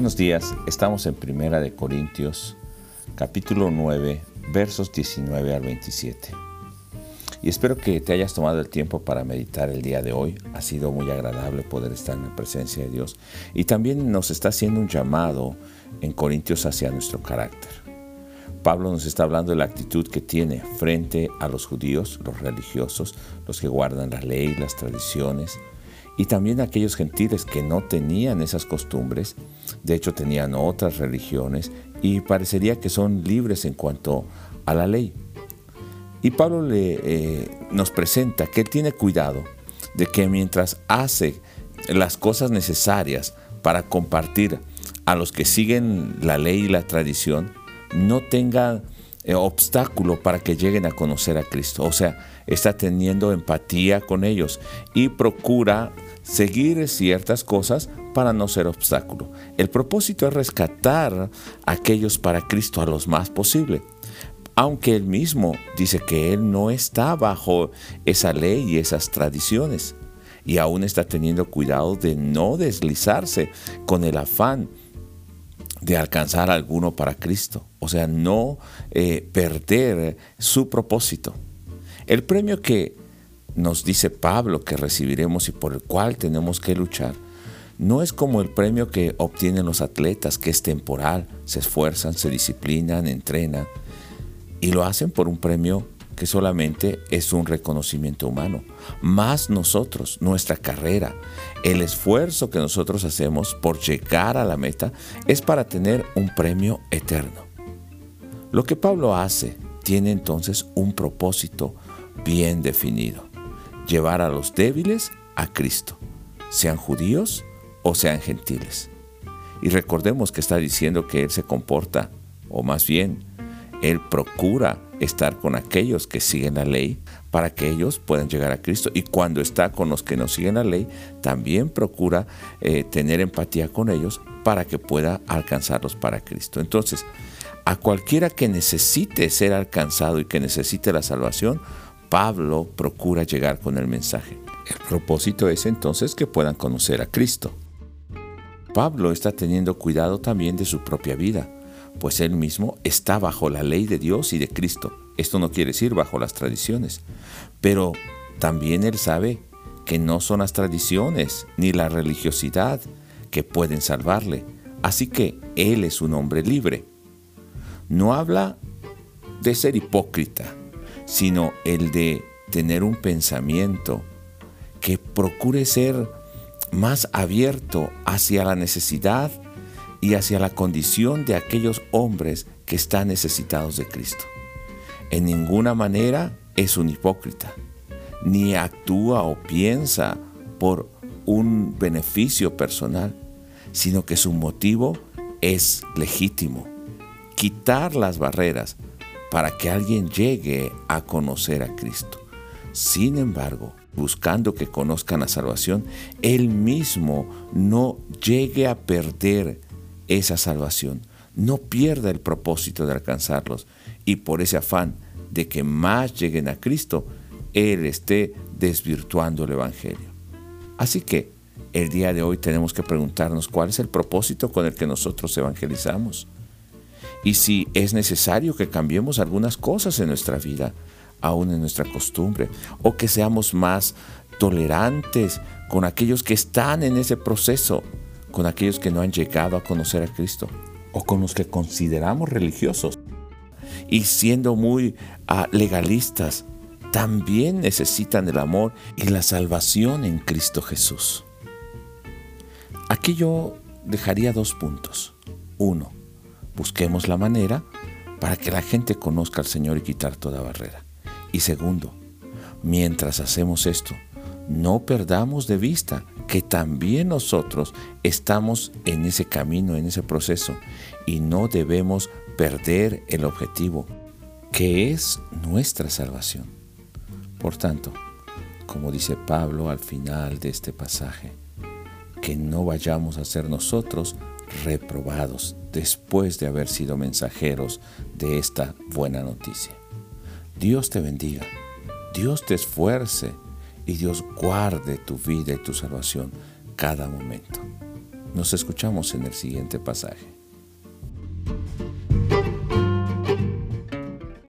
Buenos días, estamos en Primera de Corintios, capítulo 9, versos 19 al 27. Y espero que te hayas tomado el tiempo para meditar el día de hoy. Ha sido muy agradable poder estar en la presencia de Dios. Y también nos está haciendo un llamado en Corintios hacia nuestro carácter. Pablo nos está hablando de la actitud que tiene frente a los judíos, los religiosos, los que guardan la ley, las tradiciones, y también aquellos gentiles que no tenían esas costumbres, de hecho tenían otras religiones y parecería que son libres en cuanto a la ley. Y Pablo le, eh, nos presenta que tiene cuidado de que mientras hace las cosas necesarias para compartir a los que siguen la ley y la tradición, no tenga obstáculo para que lleguen a conocer a Cristo. O sea, está teniendo empatía con ellos y procura seguir ciertas cosas para no ser obstáculo. El propósito es rescatar a aquellos para Cristo a los más posible aunque él mismo dice que él no está bajo esa ley y esas tradiciones, y aún está teniendo cuidado de no deslizarse con el afán de alcanzar alguno para Cristo, o sea, no eh, perder su propósito. El premio que nos dice Pablo que recibiremos y por el cual tenemos que luchar, no es como el premio que obtienen los atletas, que es temporal, se esfuerzan, se disciplinan, entrenan, y lo hacen por un premio que solamente es un reconocimiento humano. Más nosotros, nuestra carrera, el esfuerzo que nosotros hacemos por llegar a la meta es para tener un premio eterno. Lo que Pablo hace tiene entonces un propósito bien definido. Llevar a los débiles a Cristo, sean judíos o sean gentiles. Y recordemos que está diciendo que Él se comporta, o más bien, él procura estar con aquellos que siguen la ley para que ellos puedan llegar a Cristo. Y cuando está con los que no siguen la ley, también procura eh, tener empatía con ellos para que pueda alcanzarlos para Cristo. Entonces, a cualquiera que necesite ser alcanzado y que necesite la salvación, Pablo procura llegar con el mensaje. El propósito es entonces que puedan conocer a Cristo. Pablo está teniendo cuidado también de su propia vida pues él mismo está bajo la ley de Dios y de Cristo. Esto no quiere decir bajo las tradiciones, pero también él sabe que no son las tradiciones ni la religiosidad que pueden salvarle. Así que él es un hombre libre. No habla de ser hipócrita, sino el de tener un pensamiento que procure ser más abierto hacia la necesidad y hacia la condición de aquellos hombres que están necesitados de Cristo. En ninguna manera es un hipócrita, ni actúa o piensa por un beneficio personal, sino que su motivo es legítimo, quitar las barreras para que alguien llegue a conocer a Cristo. Sin embargo, buscando que conozcan la salvación, él mismo no llegue a perder esa salvación, no pierda el propósito de alcanzarlos y por ese afán de que más lleguen a Cristo, Él esté desvirtuando el Evangelio. Así que el día de hoy tenemos que preguntarnos cuál es el propósito con el que nosotros evangelizamos. Y si es necesario que cambiemos algunas cosas en nuestra vida, aún en nuestra costumbre, o que seamos más tolerantes con aquellos que están en ese proceso con aquellos que no han llegado a conocer a Cristo o con los que consideramos religiosos. Y siendo muy ah, legalistas, también necesitan el amor y la salvación en Cristo Jesús. Aquí yo dejaría dos puntos. Uno, busquemos la manera para que la gente conozca al Señor y quitar toda barrera. Y segundo, mientras hacemos esto, no perdamos de vista que también nosotros estamos en ese camino, en ese proceso, y no debemos perder el objetivo, que es nuestra salvación. Por tanto, como dice Pablo al final de este pasaje, que no vayamos a ser nosotros reprobados después de haber sido mensajeros de esta buena noticia. Dios te bendiga, Dios te esfuerce y Dios guarde tu vida y tu salvación cada momento. Nos escuchamos en el siguiente pasaje.